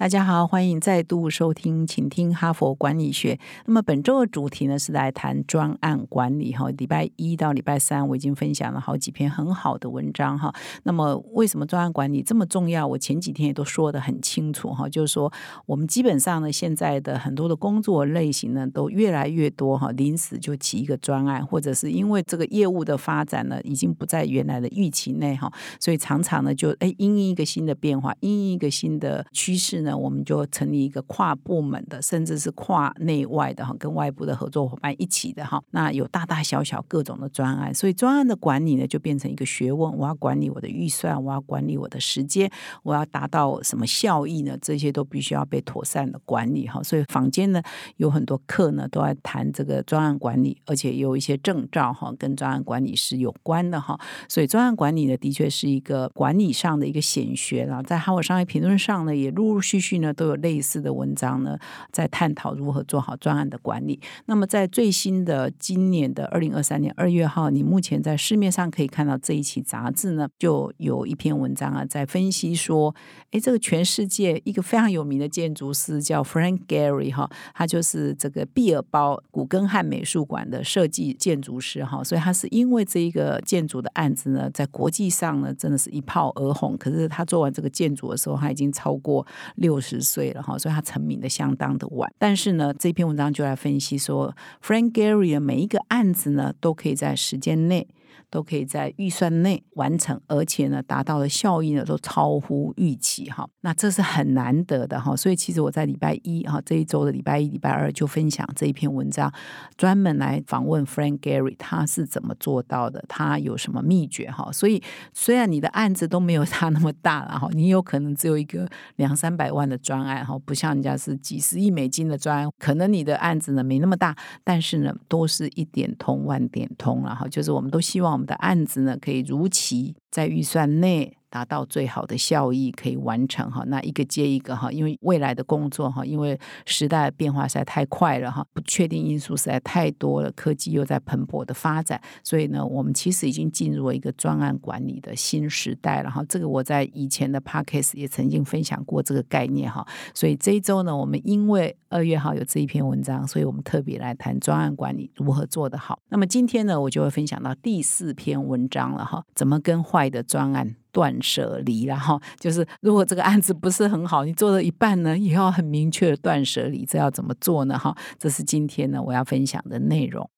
大家好，欢迎再度收听，请听哈佛管理学。那么本周的主题呢是来谈专案管理哈。礼拜一到礼拜三，我已经分享了好几篇很好的文章哈。那么为什么专案管理这么重要？我前几天也都说的很清楚哈，就是说我们基本上呢，现在的很多的工作类型呢，都越来越多哈，临时就起一个专案，或者是因为这个业务的发展呢，已经不在原来的预期内哈，所以常常呢就哎因一个新的变化，因一个新的趋势呢。我们就成立一个跨部门的，甚至是跨内外的哈，跟外部的合作伙伴一起的哈。那有大大小小各种的专案，所以专案的管理呢，就变成一个学问。我要管理我的预算，我要管理我的时间，我要达到什么效益呢？这些都必须要被妥善的管理哈。所以坊间呢有很多课呢都在谈这个专案管理，而且有一些证照哈，跟专案管理是有关的哈。所以专案管理呢，的确是一个管理上的一个显学了。在哈佛商业评论上呢，也陆陆续。续呢都有类似的文章呢，在探讨如何做好专案的管理。那么在最新的今年的二零二三年二月号，你目前在市面上可以看到这一期杂志呢，就有一篇文章啊，在分析说，哎，这个全世界一个非常有名的建筑师叫 Frank Gehry 哈，他就是这个毕尔包古根汉美术馆的设计建筑师哈，所以他是因为这一个建筑的案子呢，在国际上呢，真的是一炮而红。可是他做完这个建筑的时候，他已经超过六。六十岁了哈，所以他成名的相当的晚。但是呢，这篇文章就来分析说，Frank Gehry 的每一个案子呢，都可以在时间内。都可以在预算内完成，而且呢，达到的效益呢都超乎预期哈。那这是很难得的哈。所以其实我在礼拜一哈这一周的礼拜一、礼拜二就分享这一篇文章，专门来访问 Frank Gary，他是怎么做到的？他有什么秘诀哈？所以虽然你的案子都没有他那么大了哈，你有可能只有一个两三百万的专案哈，不像人家是几十亿美金的专案，可能你的案子呢没那么大，但是呢都是一点通万点通了哈。就是我们都希望。我们的案子呢，可以如期在预算内。达到最好的效益可以完成哈，那一个接一个哈，因为未来的工作哈，因为时代变化实在太快了哈，不确定因素实在太多了，科技又在蓬勃的发展，所以呢，我们其实已经进入了一个专案管理的新时代了哈。这个我在以前的 podcast 也曾经分享过这个概念哈，所以这一周呢，我们因为二月号有这一篇文章，所以我们特别来谈专案管理如何做得好。那么今天呢，我就会分享到第四篇文章了哈，怎么跟坏的专案。断舍离，然后就是如果这个案子不是很好，你做了一半呢，也要很明确的断舍离，这要怎么做呢？哈，这是今天呢我要分享的内容。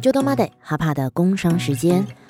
就多妈的哈帕的工商时间，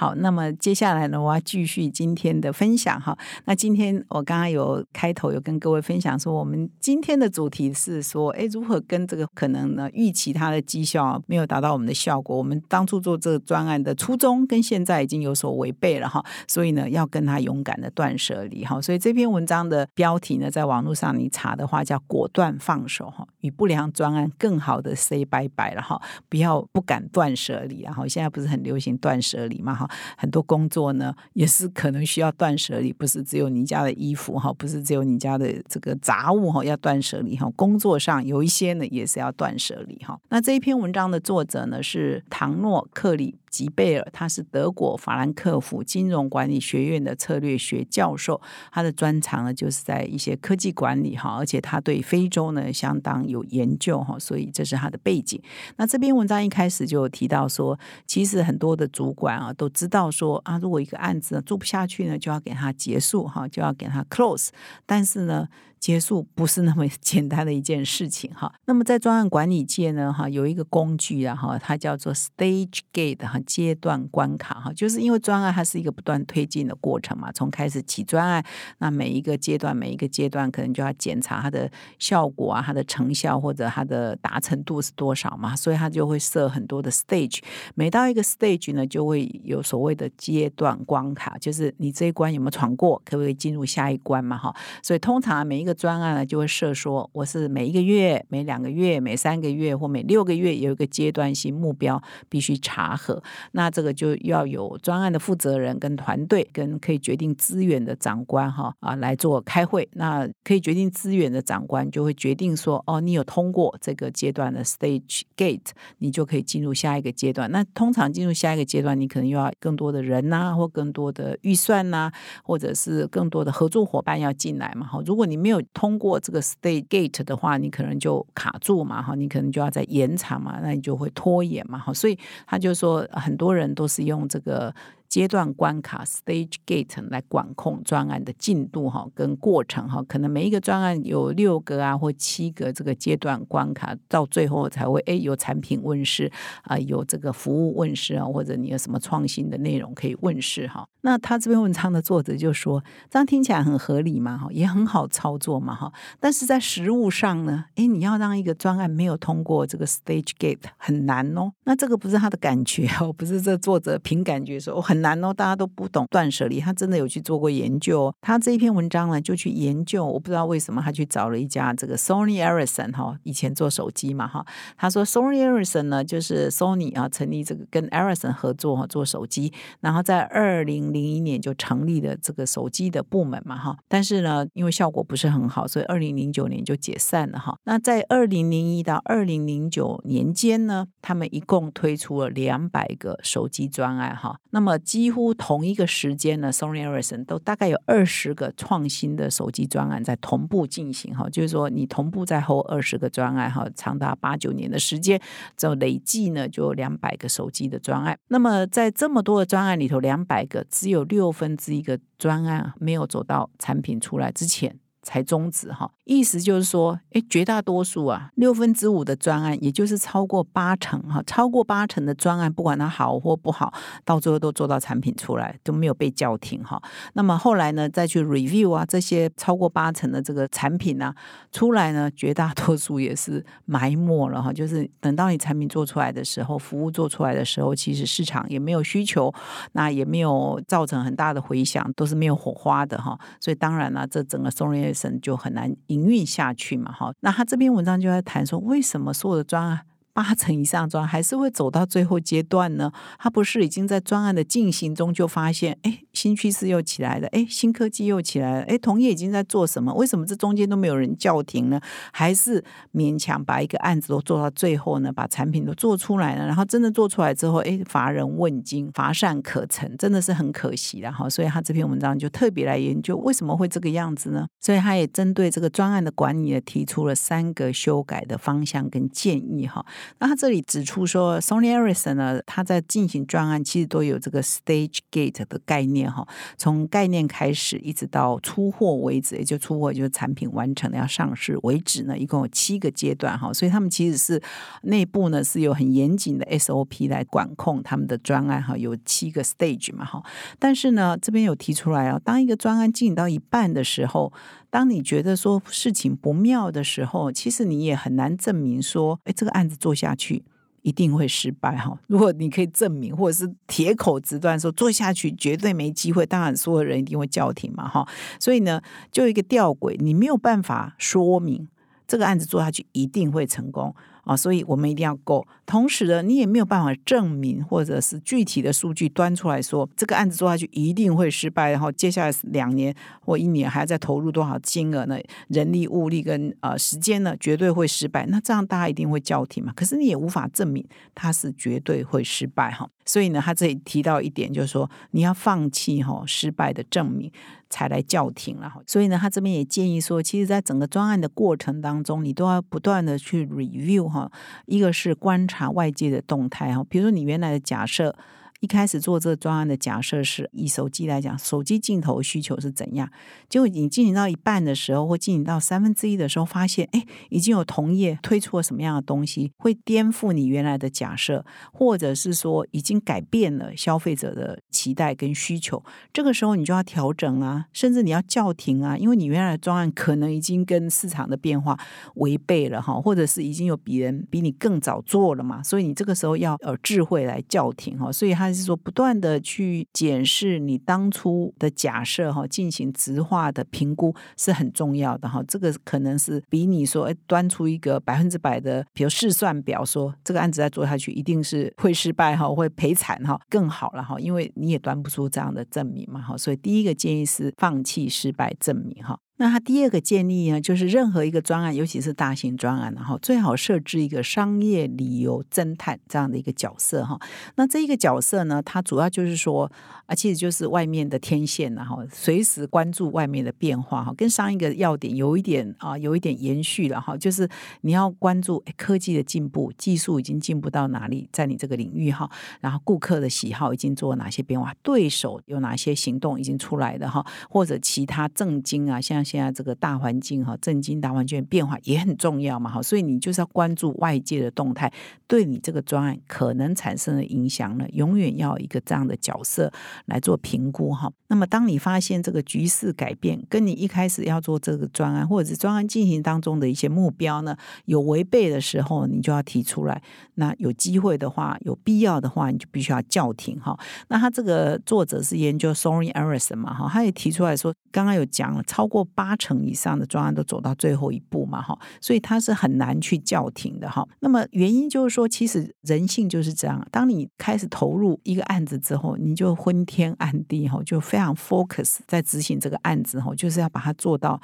好，那么接下来呢，我要继续今天的分享哈。那今天我刚刚有开头有跟各位分享说，我们今天的主题是说，哎，如何跟这个可能呢预期它的绩效没有达到我们的效果，我们当初做这个专案的初衷跟现在已经有所违背了哈，所以呢，要跟他勇敢的断舍离哈。所以这篇文章的标题呢，在网络上你查的话叫“果断放手哈，与不良专案更好的 say 拜拜了哈，不要不敢断舍离，然后现在不是很流行断舍离嘛哈。很多工作呢，也是可能需要断舍离，不是只有你家的衣服哈，不是只有你家的这个杂物哈，要断舍离哈。工作上有一些呢，也是要断舍离哈。那这一篇文章的作者呢，是唐诺克里。吉贝尔，他是德国法兰克福金融管理学院的策略学教授，他的专长呢就是在一些科技管理哈，而且他对非洲呢相当有研究哈，所以这是他的背景。那这篇文章一开始就提到说，其实很多的主管啊都知道说啊，如果一个案子做不下去呢，就要给他结束哈，就要给他 close，但是呢。结束不是那么简单的一件事情哈。那么在专案管理界呢，哈有一个工具啊哈，它叫做 Stage Gate 哈，阶段关卡哈，就是因为专案它是一个不断推进的过程嘛，从开始起专案，那每一个阶段每一个阶段可能就要检查它的效果啊，它的成效或者它的达成度是多少嘛，所以它就会设很多的 stage，每到一个 stage 呢，就会有所谓的阶段关卡，就是你这一关有没有闯过，可不可以进入下一关嘛哈，所以通常每一个专案呢就会设说我是每一个月、每两个月、每三个月或每六个月有一个阶段性目标必须查核，那这个就要有专案的负责人跟团队跟可以决定资源的长官哈啊来做开会。那可以决定资源的长官就会决定说，哦，你有通过这个阶段的 stage gate，你就可以进入下一个阶段。那通常进入下一个阶段，你可能又要更多的人呐，或更多的预算呐，或者是更多的合作伙伴要进来嘛。哈，如果你没有通过这个 stage gate 的话，你可能就卡住嘛。哈，你可能就要再延长嘛，那你就会拖延嘛。哈，所以他就说，很多人都是用这个。阶段关卡 （stage gate） 来管控专案的进度哈，跟过程哈，可能每一个专案有六个啊或七个这个阶段关卡，到最后才会哎有产品问世啊，有这个服务问世啊，或者你有什么创新的内容可以问世哈。那他这篇文章的作者就说，这样听起来很合理嘛哈，也很好操作嘛哈，但是在实物上呢，哎，你要让一个专案没有通过这个 stage gate 很难哦。那这个不是他的感觉哦，不是这作者凭感觉说我很。难哦，大家都不懂断舍离。他真的有去做过研究。他这一篇文章呢，就去研究。我不知道为什么他去找了一家这个 Sony Ericsson 哈，以前做手机嘛哈。他说 Sony Ericsson 呢，就是 Sony 啊，成立这个跟 Ericsson 合作哈，做手机。然后在二零零一年就成立了这个手机的部门嘛哈。但是呢，因为效果不是很好，所以二零零九年就解散了哈。那在二零零一到二零零九年间呢，他们一共推出了两百个手机专案哈。那么几乎同一个时间呢，Sony Ericsson 都大概有二十个创新的手机专案在同步进行哈，就是说你同步在后二十个专案哈，长达八九年的时间，就累计呢就两百个手机的专案。那么在这么多的专案里头，两百个只有六分之一个专案没有走到产品出来之前。才终止哈，意思就是说，哎，绝大多数啊，六分之五的专案，也就是超过八成哈，超过八成的专案，不管它好或不好，到最后都做到产品出来，都没有被叫停哈。那么后来呢，再去 review 啊，这些超过八成的这个产品呢，出来呢，绝大多数也是埋没了哈，就是等到你产品做出来的时候，服务做出来的时候，其实市场也没有需求，那也没有造成很大的回响，都是没有火花的哈。所以当然了，这整个 Sony。就很难营运下去嘛，哈。那他这篇文章就在谈说，为什么所有的专案？八成以上专还是会走到最后阶段呢？他不是已经在专案的进行中就发现，哎，新趋势又起来了，哎，新科技又起来了，哎，同业已经在做什么？为什么这中间都没有人叫停呢？还是勉强把一个案子都做到最后呢？把产品都做出来了，然后真的做出来之后，哎，乏人问津，乏善可陈，真的是很可惜的哈。所以他这篇文章就特别来研究为什么会这个样子呢？所以他也针对这个专案的管理呢，提出了三个修改的方向跟建议哈。那他这里指出说，Sony Ericsson 呢，他在进行专案，其实都有这个 stage gate 的概念哈。从概念开始，一直到出货为止，也就出货就是产品完成了要上市为止呢，一共有七个阶段哈。所以他们其实是内部呢是有很严谨的 SOP 来管控他们的专案哈，有七个 stage 嘛哈。但是呢，这边有提出来啊，当一个专案进行到一半的时候。当你觉得说事情不妙的时候，其实你也很难证明说，哎，这个案子做下去一定会失败哈。如果你可以证明，或者是铁口直断说做下去绝对没机会，当然所有人一定会叫停嘛哈。所以呢，就一个吊诡，你没有办法说明这个案子做下去一定会成功。啊，所以我们一定要够。同时呢，你也没有办法证明，或者是具体的数据端出来说，这个案子做下去一定会失败。然后接下来两年或一年还要再投入多少金额呢？人力、物力跟呃时间呢，绝对会失败。那这样大家一定会叫停嘛？可是你也无法证明它是绝对会失败哈。所以呢，他这里提到一点，就是说你要放弃哈失败的证明。才来叫停了哈，所以呢，他这边也建议说，其实，在整个专案的过程当中，你都要不断的去 review 哈，一个是观察外界的动态哈，比如说你原来的假设。一开始做这个专案的假设是以手机来讲，手机镜头需求是怎样？结果你进行到一半的时候，或进行到三分之一的时候，发现哎，已经有同业推出了什么样的东西，会颠覆你原来的假设，或者是说已经改变了消费者的期待跟需求。这个时候你就要调整啊，甚至你要叫停啊，因为你原来的专案可能已经跟市场的变化违背了哈，或者是已经有别人比你更早做了嘛，所以你这个时候要有智慧来叫停哈。所以他他是说，不断的去检视你当初的假设哈，进行直化的评估是很重要的哈。这个可能是比你说哎端出一个百分之百的，比如试算表，说这个案子再做下去一定是会失败哈，会赔惨哈，更好了哈，因为你也端不出这样的证明嘛哈。所以第一个建议是放弃失败证明哈。那他第二个建议呢，就是任何一个专案，尤其是大型专案，然后最好设置一个商业理由侦探这样的一个角色哈。那这一个角色呢，它主要就是说啊，其实就是外面的天线，然后随时关注外面的变化哈，跟上一个要点有一点啊，有一点延续了哈，就是你要关注科技的进步，技术已经进步到哪里，在你这个领域哈，然后顾客的喜好已经做了哪些变化，对手有哪些行动已经出来的哈，或者其他震惊啊，像。现在这个大环境哈，震惊大环境变化也很重要嘛，哈，所以你就是要关注外界的动态，对你这个专案可能产生的影响呢，永远要一个这样的角色来做评估哈。那么，当你发现这个局势改变，跟你一开始要做这个专案或者是专案进行当中的一些目标呢，有违背的时候，你就要提出来。那有机会的话，有必要的话，你就必须要叫停哈。那他这个作者是研究 Soren Erickson 嘛，哈，他也提出来说，刚刚有讲了，超过八成以上的专案都走到最后一步嘛，哈，所以他是很难去叫停的哈。那么原因就是说，其实人性就是这样，当你开始投入一个案子之后，你就昏天暗地哈，就非常 focus 在执行这个案子哈，就是要把它做到，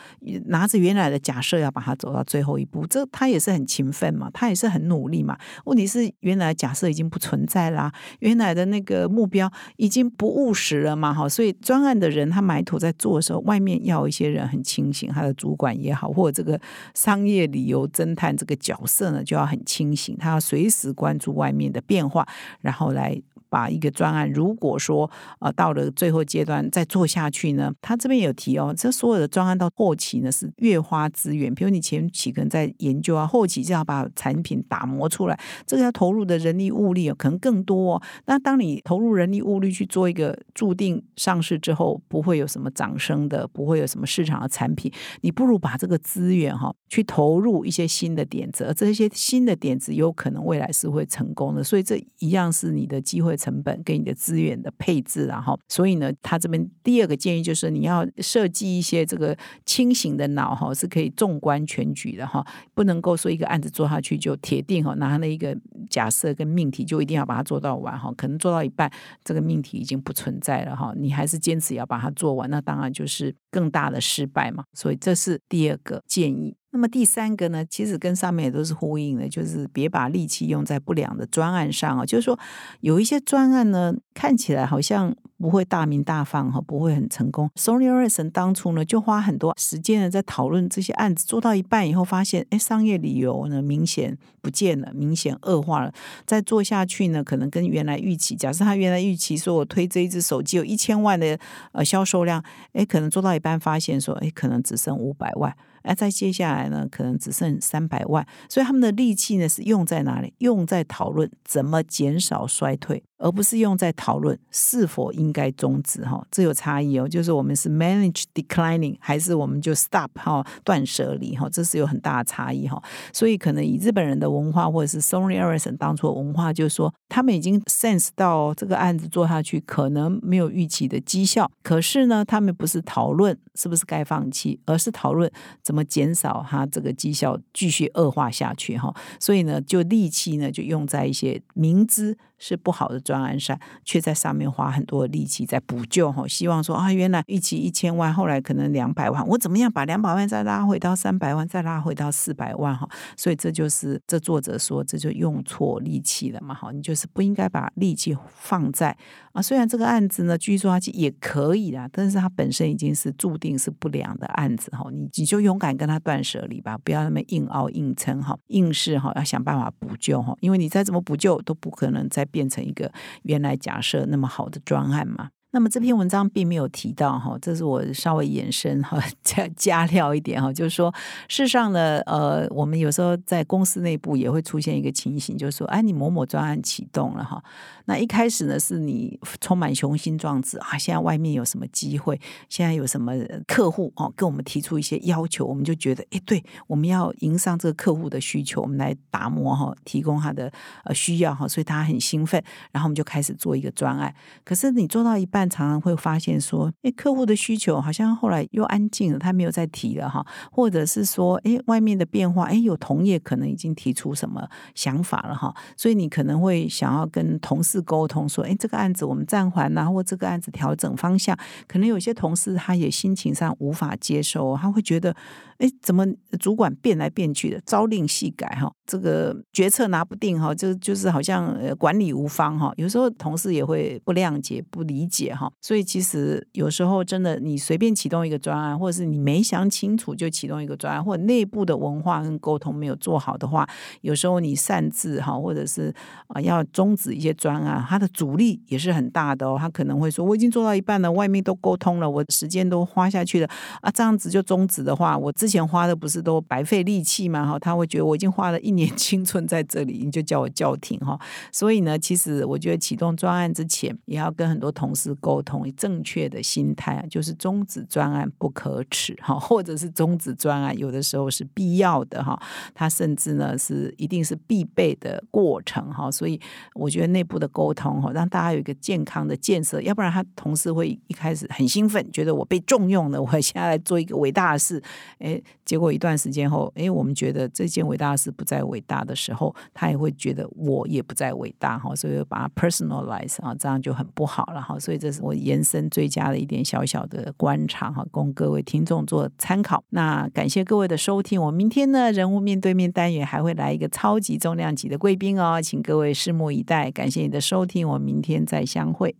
拿着原来的假设要把它走到最后一步，这他也是很勤奋嘛，他也是很努力嘛。问题是原来假设已经不存在啦，原来的那个目标已经不务实了嘛，哈，所以专案的人他埋头在做的时候，外面要一些人很清醒，他的主管也好，或者这个商业理由侦探这个角色呢，就要很清醒，他要随时关注外面的变化，然后来。把一个专案，如果说呃到了最后阶段再做下去呢，他这边有提哦，这所有的专案到后期呢是越花资源，比如你前期可能在研究啊，后期就要把产品打磨出来，这个要投入的人力物力可能更多。那当你投入人力物力去做一个注定上市之后不会有什么掌声的，不会有什么市场的产品，你不如把这个资源哈去投入一些新的点子，而这些新的点子有可能未来是会成功的，所以这一样是你的机会。成本跟你的资源的配置，然后，所以呢，他这边第二个建议就是你要设计一些这个清醒的脑哈，是可以纵观全局的哈，不能够说一个案子做下去就铁定哈，拿了一个假设跟命题就一定要把它做到完哈，可能做到一半这个命题已经不存在了哈，你还是坚持要把它做完，那当然就是更大的失败嘛，所以这是第二个建议。那么第三个呢，其实跟上面也都是呼应的，就是别把力气用在不良的专案上啊。就是说，有一些专案呢，看起来好像不会大名大放哈，不会很成功。Sony Ericsson 当初呢，就花很多时间呢，在讨论这些案子，做到一半以后，发现哎，商业理由呢明显不见了，明显恶化了。再做下去呢，可能跟原来预期，假设他原来预期说我推这一只手机有一千万的呃销售量，哎，可能做到一半发现说，哎，可能只剩五百万。那再接下来呢，可能只剩三百万，所以他们的力气呢是用在哪里？用在讨论怎么减少衰退。而不是用在讨论是否应该终止哈，这有差异哦。就是我们是 manage declining，还是我们就 stop 哈断舍离哈，这是有很大的差异哈。所以可能以日本人的文化，或者是 Sony Ericsson 当初的文化，就是说他们已经 sense 到这个案子做下去可能没有预期的绩效，可是呢，他们不是讨论是不是该放弃，而是讨论怎么么减少它这个绩效继续恶化下去哈。所以呢，就力气呢就用在一些明知。是不好的专案上，却在上面花很多力气在补救哈，希望说啊，原来一起一千万，后来可能两百万，我怎么样把两百万再拉回到三百万，再拉回到四百万哈？所以这就是这作者说，这就用错力气了嘛哈，你就是不应该把力气放在啊，虽然这个案子呢，据说它也可以啦，但是它本身已经是注定是不良的案子哈，你你就勇敢跟他断舍离吧，不要那么硬凹硬撑哈，硬是哈要想办法补救哈，因为你再怎么补救都不可能再。变成一个原来假设那么好的专案嘛。那么这篇文章并没有提到哈，这是我稍微延伸哈，加 加料一点哈，就是说，事实上呢，呃，我们有时候在公司内部也会出现一个情形，就是说，哎，你某某专案启动了哈，那一开始呢是你充满雄心壮志啊，现在外面有什么机会，现在有什么客户哦，跟我们提出一些要求，我们就觉得，哎，对，我们要迎上这个客户的需求，我们来打磨哈，提供他的呃需要哈，所以他很兴奋，然后我们就开始做一个专案，可是你做到一半。但常常会发现说，哎，客户的需求好像后来又安静了，他没有再提了哈，或者是说，哎，外面的变化，哎，有同业可能已经提出什么想法了哈，所以你可能会想要跟同事沟通说，哎，这个案子我们暂缓呐，或这个案子调整方向，可能有些同事他也心情上无法接受，他会觉得。哎，怎么主管变来变去的，朝令夕改哈，这个决策拿不定哈，就就是好像管理无方哈，有时候同事也会不谅解、不理解哈，所以其实有时候真的你随便启动一个专案，或者是你没想清楚就启动一个专案，或者内部的文化跟沟通没有做好的话，有时候你擅自哈，或者是啊要终止一些专案，它的阻力也是很大的哦，他可能会说我已经做到一半了，外面都沟通了，我时间都花下去了啊，这样子就终止的话，我自之前花的不是都白费力气吗？哈，他会觉得我已经花了一年青春在这里，你就叫我叫停哈。所以呢，其实我觉得启动专案之前，也要跟很多同事沟通正确的心态，就是终止专案不可耻哈，或者是终止专案有的时候是必要的哈，它甚至呢是一定是必备的过程哈。所以我觉得内部的沟通哈，让大家有一个健康的建设，要不然他同事会一开始很兴奋，觉得我被重用了，我现在来做一个伟大的事，哎。结果一段时间后，哎，我们觉得这件伟大的事不再伟大的时候，他也会觉得我也不再伟大哈，所以把它 personalize 啊，这样就很不好了哈。所以这是我延伸最佳的一点小小的观察哈，供各位听众做参考。那感谢各位的收听，我明天呢人物面对面单元还会来一个超级重量级的贵宾哦，请各位拭目以待。感谢你的收听，我明天再相会。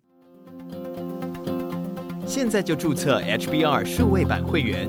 现在就注册 HBR 数位版会员。